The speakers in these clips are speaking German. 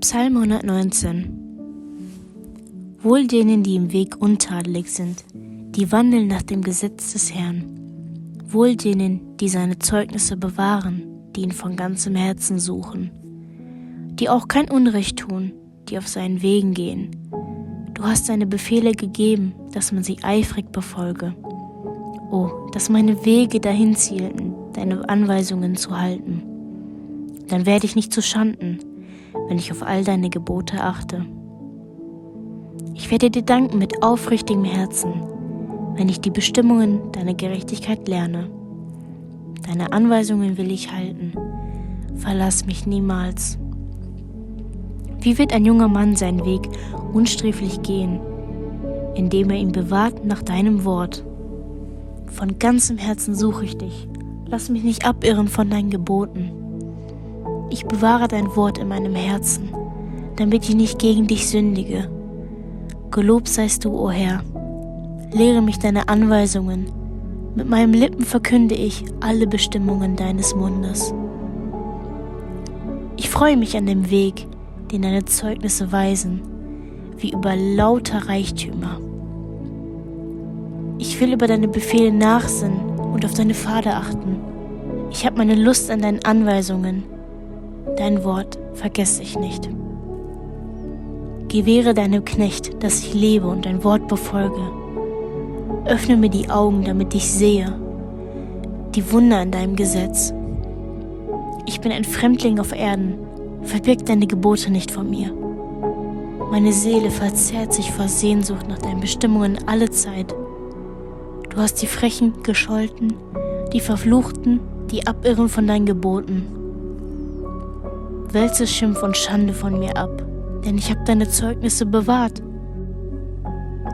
Psalm 119 Wohl denen, die im Weg untadelig sind, die wandeln nach dem Gesetz des Herrn. Wohl denen, die seine Zeugnisse bewahren, die ihn von ganzem Herzen suchen. Die auch kein Unrecht tun, die auf seinen Wegen gehen. Du hast deine Befehle gegeben, dass man sie eifrig befolge. Oh, dass meine Wege dahin zielten, deine Anweisungen zu halten. Dann werde ich nicht zu Schanden, wenn ich auf all deine Gebote achte. Ich werde dir danken mit aufrichtigem Herzen, wenn ich die Bestimmungen deiner Gerechtigkeit lerne. Deine Anweisungen will ich halten. Verlass mich niemals. Wie wird ein junger Mann seinen Weg unsträflich gehen, indem er ihn bewahrt nach deinem Wort? Von ganzem Herzen suche ich dich. Lass mich nicht abirren von deinen Geboten. Ich bewahre dein Wort in meinem Herzen, damit ich nicht gegen dich sündige. Gelobt seist du, o oh Herr. Lehre mich deine Anweisungen. Mit meinen Lippen verkünde ich alle Bestimmungen deines Mundes. Ich freue mich an dem Weg, den deine Zeugnisse weisen, wie über lauter Reichtümer. Ich will über deine Befehle nachsinnen und auf deine Pfade achten. Ich habe meine Lust an deinen Anweisungen dein Wort vergesse ich nicht. Gewähre deinem Knecht, dass ich lebe und dein Wort befolge. Öffne mir die Augen, damit ich sehe die Wunder in deinem Gesetz. Ich bin ein Fremdling auf Erden, verbirg deine Gebote nicht von mir. Meine Seele verzehrt sich vor Sehnsucht nach deinen Bestimmungen alle Zeit. Du hast die Frechen gescholten, die Verfluchten, die abirren von deinen Geboten wälze Schimpf und Schande von mir ab, denn ich habe deine Zeugnisse bewahrt.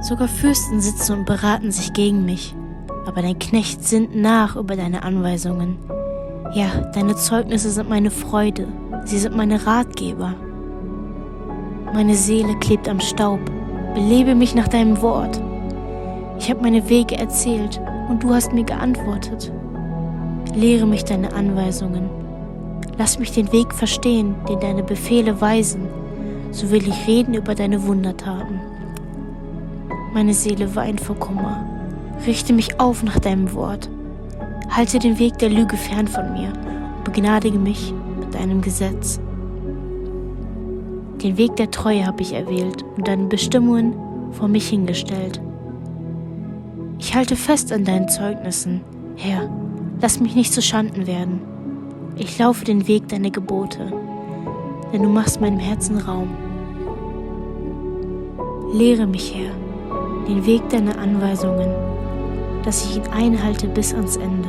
Sogar Fürsten sitzen und beraten sich gegen mich, aber dein Knecht sinnt nach über deine Anweisungen. Ja, deine Zeugnisse sind meine Freude, sie sind meine Ratgeber. Meine Seele klebt am Staub, belebe mich nach deinem Wort. Ich habe meine Wege erzählt und du hast mir geantwortet. Lehre mich deine Anweisungen Lass mich den Weg verstehen, den deine Befehle weisen, so will ich reden über deine Wundertaten. Meine Seele weint vor Kummer. Richte mich auf nach deinem Wort. Halte den Weg der Lüge fern von mir und begnadige mich mit deinem Gesetz. Den Weg der Treue habe ich erwählt und deine Bestimmungen vor mich hingestellt. Ich halte fest an deinen Zeugnissen, Herr, lass mich nicht zu Schanden werden. Ich laufe den Weg deiner Gebote, denn du machst meinem Herzen Raum. Lehre mich, Herr, den Weg deiner Anweisungen, dass ich ihn einhalte bis ans Ende.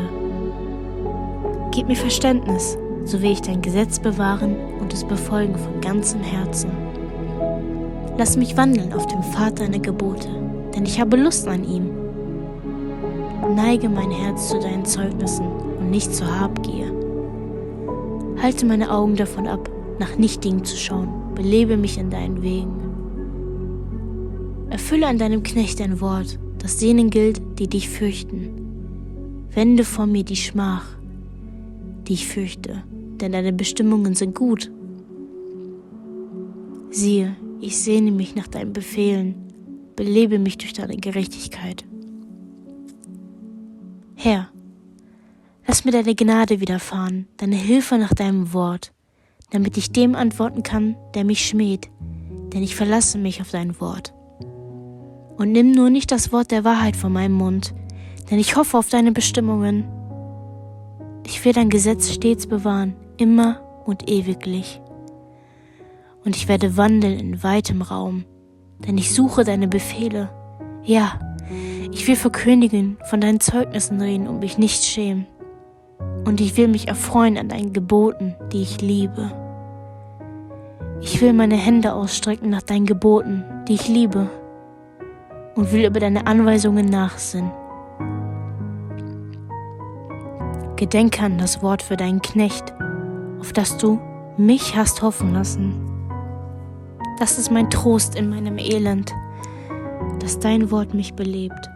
Gib mir Verständnis, so will ich dein Gesetz bewahren und es befolgen von ganzem Herzen. Lass mich wandeln auf dem Pfad deiner Gebote, denn ich habe Lust an ihm. Neige mein Herz zu deinen Zeugnissen und nicht zur Habgier. Halte meine Augen davon ab, nach Nichtigen zu schauen. Belebe mich in deinen Wegen. Erfülle an deinem Knecht ein Wort, das denen gilt, die dich fürchten. Wende von mir die Schmach, die ich fürchte, denn deine Bestimmungen sind gut. Siehe, ich sehne mich nach deinen Befehlen, belebe mich durch deine Gerechtigkeit. Herr, Lass mir deine Gnade widerfahren, deine Hilfe nach deinem Wort, damit ich dem antworten kann, der mich schmäht, denn ich verlasse mich auf dein Wort. Und nimm nur nicht das Wort der Wahrheit von meinem Mund, denn ich hoffe auf deine Bestimmungen. Ich will dein Gesetz stets bewahren, immer und ewiglich. Und ich werde wandeln in weitem Raum, denn ich suche deine Befehle. Ja, ich will verkündigen, von deinen Zeugnissen reden und mich nicht schämen und ich will mich erfreuen an deinen Geboten, die ich liebe. Ich will meine Hände ausstrecken nach deinen Geboten, die ich liebe, und will über deine Anweisungen nachsinnen. Gedenke an das Wort für deinen Knecht, auf das du mich hast hoffen lassen. Das ist mein Trost in meinem Elend, dass dein Wort mich belebt.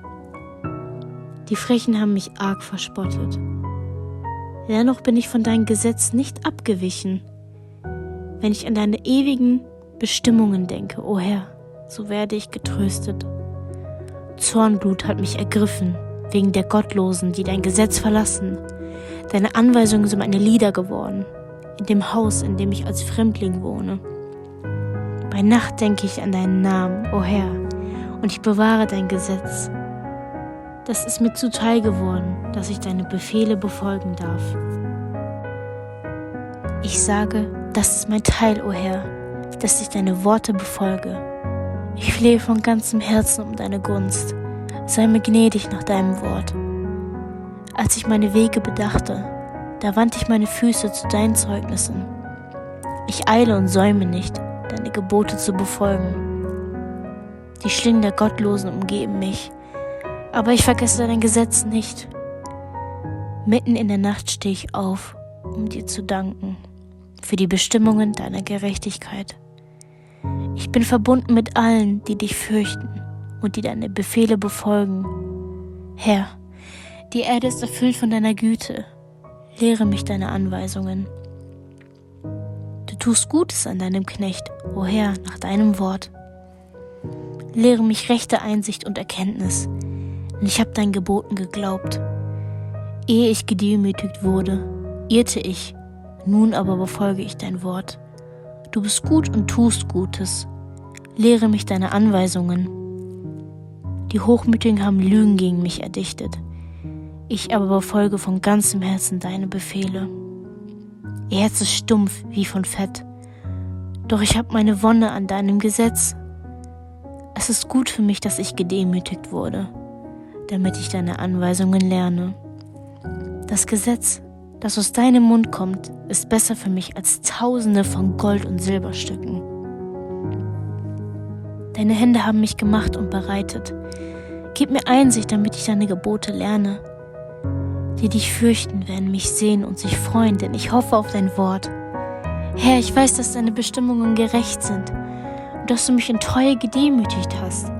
Die Frechen haben mich arg verspottet. Dennoch bin ich von deinem Gesetz nicht abgewichen. Wenn ich an deine ewigen Bestimmungen denke, o oh Herr, so werde ich getröstet. Zornblut hat mich ergriffen, wegen der Gottlosen, die dein Gesetz verlassen. Deine Anweisungen sind meine Lieder geworden, in dem Haus, in dem ich als Fremdling wohne. Bei Nacht denke ich an deinen Namen, o oh Herr, und ich bewahre dein Gesetz. Das ist mir zuteil geworden, dass ich deine Befehle befolgen darf. Ich sage, das ist mein Teil, o oh Herr, dass ich deine Worte befolge. Ich flehe von ganzem Herzen um deine Gunst. Sei mir gnädig nach deinem Wort. Als ich meine Wege bedachte, da wandte ich meine Füße zu deinen Zeugnissen. Ich eile und säume nicht, deine Gebote zu befolgen. Die Schlingen der Gottlosen umgeben mich, aber ich vergesse dein Gesetz nicht. Mitten in der Nacht stehe ich auf, um dir zu danken für die Bestimmungen deiner Gerechtigkeit. Ich bin verbunden mit allen, die dich fürchten und die deine Befehle befolgen. Herr, die Erde ist erfüllt von deiner Güte. Lehre mich deine Anweisungen. Du tust Gutes an deinem Knecht, o Herr, nach deinem Wort. Lehre mich rechte Einsicht und Erkenntnis, denn ich habe deinen Geboten geglaubt. Ehe ich gedemütigt wurde, irrte ich, nun aber befolge ich dein Wort. Du bist gut und tust Gutes. Lehre mich deine Anweisungen. Die Hochmütigen haben Lügen gegen mich erdichtet. Ich aber befolge von ganzem Herzen deine Befehle. Ihr Herz ist stumpf wie von Fett. Doch ich habe meine Wonne an deinem Gesetz. Es ist gut für mich, dass ich gedemütigt wurde, damit ich deine Anweisungen lerne. Das Gesetz das aus deinem Mund kommt, ist besser für mich als Tausende von Gold- und Silberstücken. Deine Hände haben mich gemacht und bereitet. Gib mir Einsicht, damit ich deine Gebote lerne. Die dich fürchten, werden mich sehen und sich freuen, denn ich hoffe auf dein Wort. Herr, ich weiß, dass deine Bestimmungen gerecht sind und dass du mich in Treue gedemütigt hast.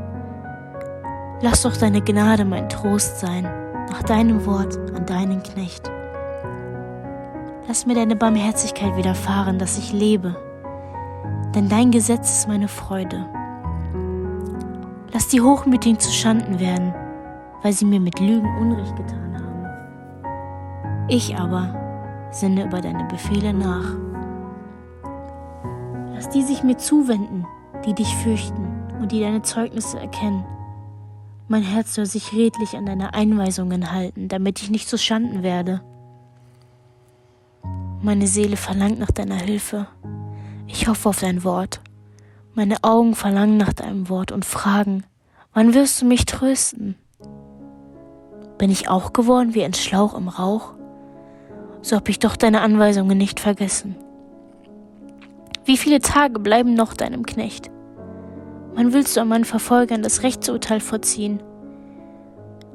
Lass doch deine Gnade mein Trost sein, nach deinem Wort an deinen Knecht. Lass mir deine Barmherzigkeit widerfahren, dass ich lebe, denn dein Gesetz ist meine Freude. Lass die Hochmütigen zu Schanden werden, weil sie mir mit Lügen Unrecht getan haben. Ich aber sinne über deine Befehle nach. Lass die sich mir zuwenden, die dich fürchten und die deine Zeugnisse erkennen. Mein Herz soll sich redlich an deine Einweisungen halten, damit ich nicht zu Schanden werde. Meine Seele verlangt nach deiner Hilfe. Ich hoffe auf dein Wort. Meine Augen verlangen nach deinem Wort und fragen, wann wirst du mich trösten? Bin ich auch geworden wie ein Schlauch im Rauch? So hab ich doch deine Anweisungen nicht vergessen. Wie viele Tage bleiben noch deinem Knecht? Willst du an meinen Verfolgern das Rechtsurteil vorziehen?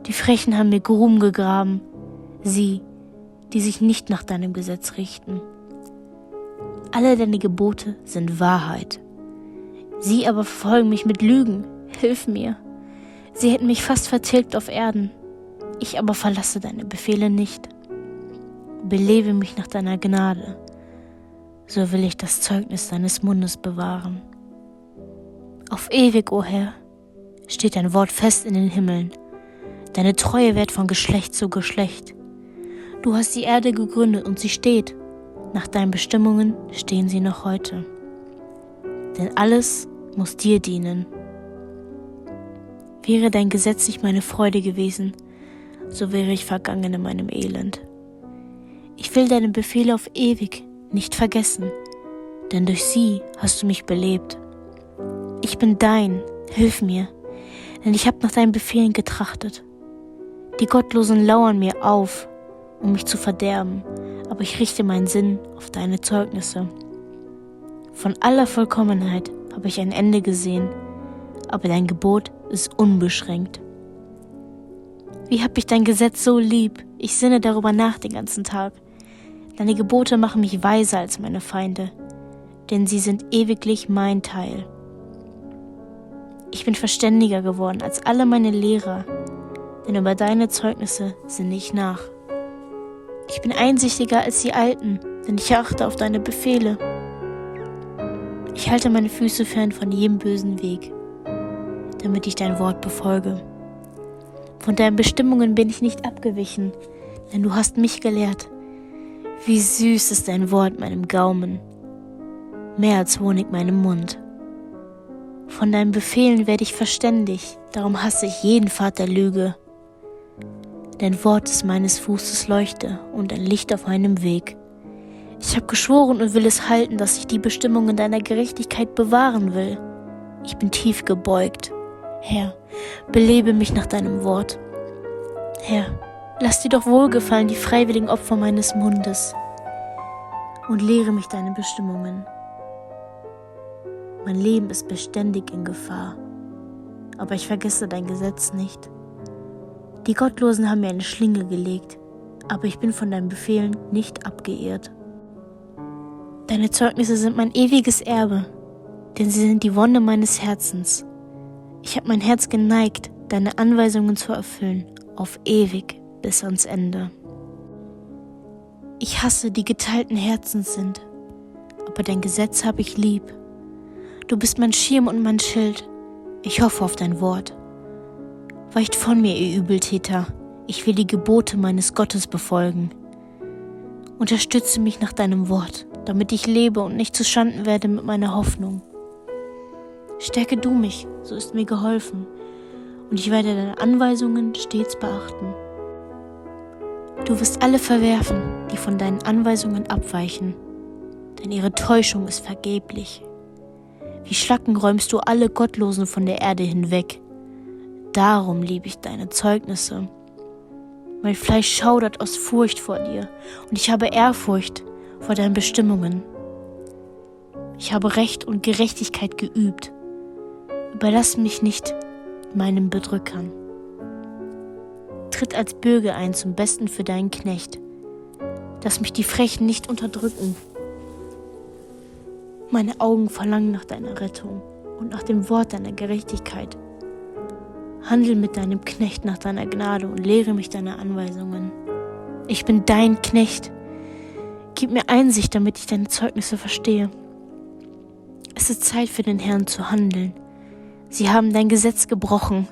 Die Frechen haben mir Gruben gegraben. Sie, die sich nicht nach deinem Gesetz richten. Alle deine Gebote sind Wahrheit. Sie aber verfolgen mich mit Lügen. Hilf mir. Sie hätten mich fast vertilgt auf Erden. Ich aber verlasse deine Befehle nicht. Belebe mich nach deiner Gnade, so will ich das Zeugnis deines Mundes bewahren. Auf ewig, o oh Herr, steht dein Wort fest in den Himmeln. Deine Treue wird von Geschlecht zu Geschlecht. Du hast die Erde gegründet und sie steht. Nach deinen Bestimmungen stehen sie noch heute. Denn alles muss dir dienen. Wäre dein Gesetz nicht meine Freude gewesen, so wäre ich vergangen in meinem Elend. Ich will deine Befehle auf ewig nicht vergessen, denn durch sie hast du mich belebt. Ich bin dein, hilf mir, denn ich habe nach deinen Befehlen getrachtet. Die Gottlosen lauern mir auf, um mich zu verderben, aber ich richte meinen Sinn auf deine Zeugnisse. Von aller Vollkommenheit habe ich ein Ende gesehen, aber dein Gebot ist unbeschränkt. Wie hab ich dein Gesetz so lieb? Ich sinne darüber nach den ganzen Tag. Deine Gebote machen mich weiser als meine Feinde, denn sie sind ewiglich mein Teil. Ich bin verständiger geworden als alle meine Lehrer, denn über deine Zeugnisse sinne ich nach. Ich bin einsichtiger als die Alten, denn ich achte auf deine Befehle. Ich halte meine Füße fern von jedem bösen Weg, damit ich dein Wort befolge. Von deinen Bestimmungen bin ich nicht abgewichen, denn du hast mich gelehrt. Wie süß ist dein Wort meinem Gaumen, mehr als Honig meinem Mund. Von deinen Befehlen werde ich verständig, darum hasse ich jeden der Lüge. Dein Wort ist meines Fußes Leuchte und ein Licht auf meinem Weg. Ich habe geschworen und will es halten, dass ich die Bestimmungen deiner Gerechtigkeit bewahren will. Ich bin tief gebeugt. Herr, belebe mich nach deinem Wort. Herr, lass dir doch wohlgefallen die freiwilligen Opfer meines Mundes und lehre mich deine Bestimmungen. Mein Leben ist beständig in Gefahr, aber ich vergesse dein Gesetz nicht. Die Gottlosen haben mir eine Schlinge gelegt, aber ich bin von deinen Befehlen nicht abgeehrt. Deine Zeugnisse sind mein ewiges Erbe, denn sie sind die Wonne meines Herzens. Ich habe mein Herz geneigt, deine Anweisungen zu erfüllen, auf ewig bis ans Ende. Ich hasse, die geteilten Herzens sind, aber dein Gesetz habe ich lieb. Du bist mein Schirm und mein Schild. Ich hoffe auf dein Wort. Weicht von mir, ihr Übeltäter, ich will die Gebote meines Gottes befolgen. Unterstütze mich nach deinem Wort, damit ich lebe und nicht zuschanden werde mit meiner Hoffnung. Stärke du mich, so ist mir geholfen, und ich werde deine Anweisungen stets beachten. Du wirst alle verwerfen, die von deinen Anweisungen abweichen, denn ihre Täuschung ist vergeblich. Wie Schlacken räumst du alle Gottlosen von der Erde hinweg. Darum liebe ich deine Zeugnisse. Mein Fleisch schaudert aus Furcht vor dir, und ich habe Ehrfurcht vor deinen Bestimmungen. Ich habe Recht und Gerechtigkeit geübt. Überlass mich nicht meinen Bedrückern. Tritt als Bürger ein zum Besten für deinen Knecht. Lass mich die Frechen nicht unterdrücken. Meine Augen verlangen nach deiner Rettung und nach dem Wort deiner Gerechtigkeit. Handel mit deinem Knecht nach deiner Gnade und lehre mich deine Anweisungen. Ich bin dein Knecht. Gib mir Einsicht, damit ich deine Zeugnisse verstehe. Es ist Zeit für den Herrn zu handeln. Sie haben dein Gesetz gebrochen.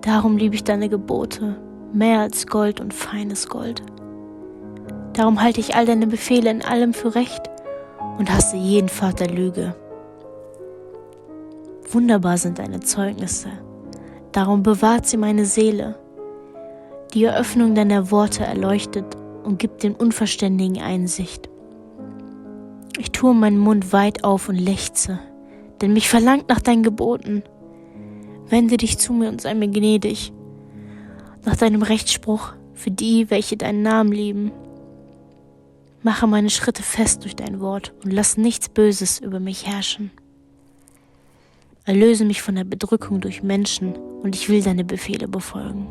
Darum liebe ich deine Gebote mehr als Gold und feines Gold. Darum halte ich all deine Befehle in allem für recht und hasse jeden der Lüge. Wunderbar sind deine Zeugnisse Darum bewahrt sie meine Seele. Die Eröffnung deiner Worte erleuchtet und gibt dem Unverständigen Einsicht. Ich tue meinen Mund weit auf und lechze, denn mich verlangt nach deinen Geboten. Wende dich zu mir und sei mir gnädig, nach deinem Rechtsspruch für die, welche deinen Namen lieben. Mache meine Schritte fest durch dein Wort und lass nichts Böses über mich herrschen. Erlöse mich von der Bedrückung durch Menschen und ich will deine Befehle befolgen.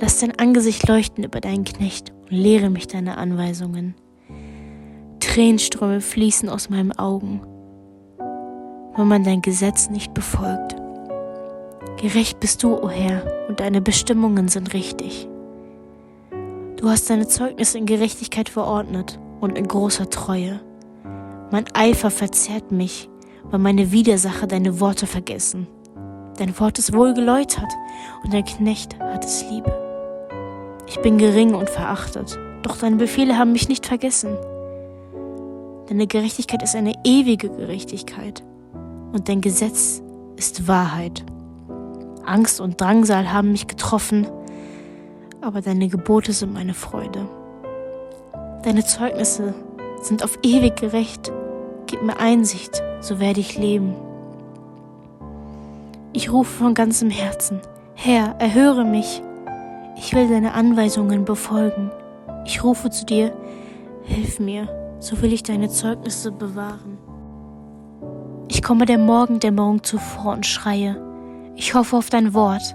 Lass dein Angesicht leuchten über deinen Knecht und lehre mich deine Anweisungen. Tränenströme fließen aus meinen Augen, wenn man dein Gesetz nicht befolgt. Gerecht bist du, o oh Herr, und deine Bestimmungen sind richtig. Du hast deine Zeugnisse in Gerechtigkeit verordnet und in großer Treue. Mein Eifer verzehrt mich, weil meine Widersacher deine Worte vergessen. Dein Wort ist wohl geläutert und dein Knecht hat es lieb. Ich bin gering und verachtet, doch deine Befehle haben mich nicht vergessen. Deine Gerechtigkeit ist eine ewige Gerechtigkeit und dein Gesetz ist Wahrheit. Angst und Drangsal haben mich getroffen, aber deine Gebote sind meine Freude. Deine Zeugnisse sind auf ewig gerecht. Gib mir Einsicht so werde ich leben. Ich rufe von ganzem Herzen, Herr, erhöre mich. Ich will deine Anweisungen befolgen. Ich rufe zu dir, hilf mir, so will ich deine Zeugnisse bewahren. Ich komme der Morgendämmerung zuvor und schreie, ich hoffe auf dein Wort.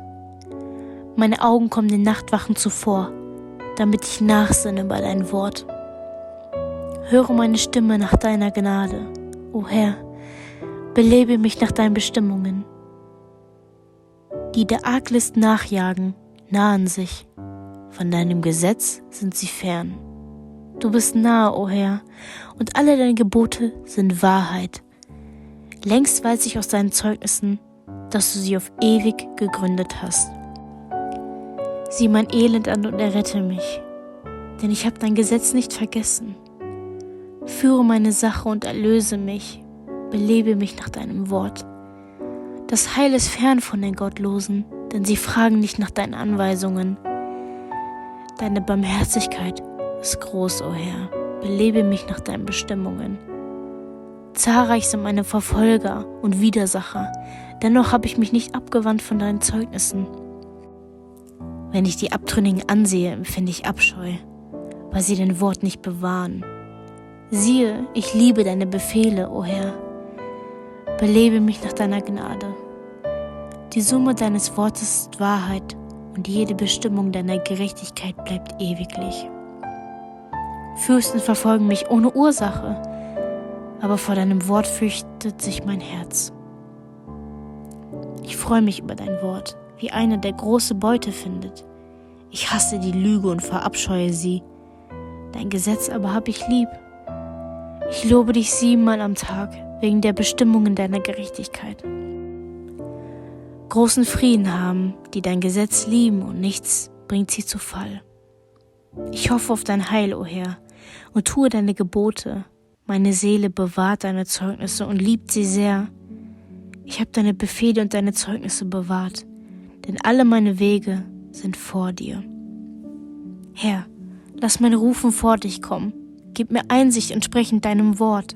Meine Augen kommen den Nachtwachen zuvor, damit ich nachsinne bei dein Wort. Höre meine Stimme nach deiner Gnade, o Herr, belebe mich nach deinen Bestimmungen. Die der Arglist nachjagen, nahen sich, von deinem Gesetz sind sie fern. Du bist nahe, o Herr, und alle deine Gebote sind Wahrheit, Längst weiß ich aus deinen Zeugnissen, dass du sie auf ewig gegründet hast. Sieh mein Elend an und errette mich, denn ich habe dein Gesetz nicht vergessen. Führe meine Sache und erlöse mich, belebe mich nach deinem Wort. Das Heil ist fern von den Gottlosen, denn sie fragen nicht nach deinen Anweisungen. Deine Barmherzigkeit ist groß, o oh Herr, belebe mich nach deinen Bestimmungen. Zahlreich sind meine Verfolger und Widersacher, dennoch habe ich mich nicht abgewandt von deinen Zeugnissen. Wenn ich die Abtrünnigen ansehe, empfinde ich Abscheu, weil sie dein Wort nicht bewahren. Siehe, ich liebe deine Befehle, o oh Herr. Belebe mich nach deiner Gnade. Die Summe deines Wortes ist Wahrheit und jede Bestimmung deiner Gerechtigkeit bleibt ewiglich. Fürsten verfolgen mich ohne Ursache, aber vor deinem Wort fürchtet sich mein Herz. Ich freue mich über dein Wort, wie einer, der große Beute findet. Ich hasse die Lüge und verabscheue sie. Dein Gesetz aber hab ich lieb. Ich lobe dich siebenmal am Tag wegen der Bestimmungen deiner Gerechtigkeit. Großen Frieden haben, die dein Gesetz lieben und nichts bringt sie zu Fall. Ich hoffe auf dein Heil, o oh Herr, und tue deine Gebote. Meine Seele bewahrt deine Zeugnisse und liebt sie sehr. Ich habe deine Befehle und deine Zeugnisse bewahrt, denn alle meine Wege sind vor dir. Herr, lass mein Rufen vor dich kommen Gib mir Einsicht entsprechend deinem Wort.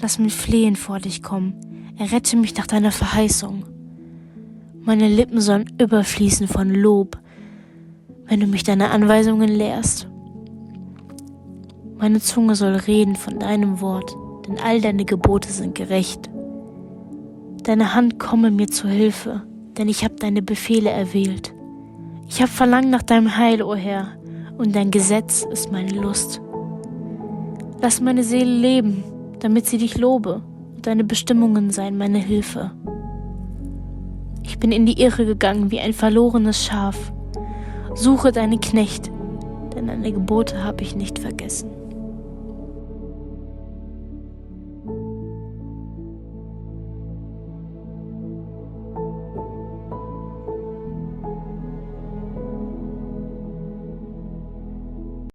Lass mich flehen vor dich kommen. Errette mich nach deiner Verheißung. Meine Lippen sollen überfließen von Lob, wenn du mich deine Anweisungen lehrst. Meine Zunge soll reden von deinem Wort, denn all deine Gebote sind gerecht. Deine Hand komme mir zu Hilfe, denn ich habe deine Befehle erwählt. Ich habe Verlangen nach deinem Heil, o oh Herr, und dein Gesetz ist meine Lust. Lass meine Seele leben, damit sie dich lobe, und deine Bestimmungen seien meine Hilfe. Ich bin in die Irre gegangen wie ein verlorenes Schaf. Suche deinen Knecht, denn deine Gebote habe ich nicht vergessen.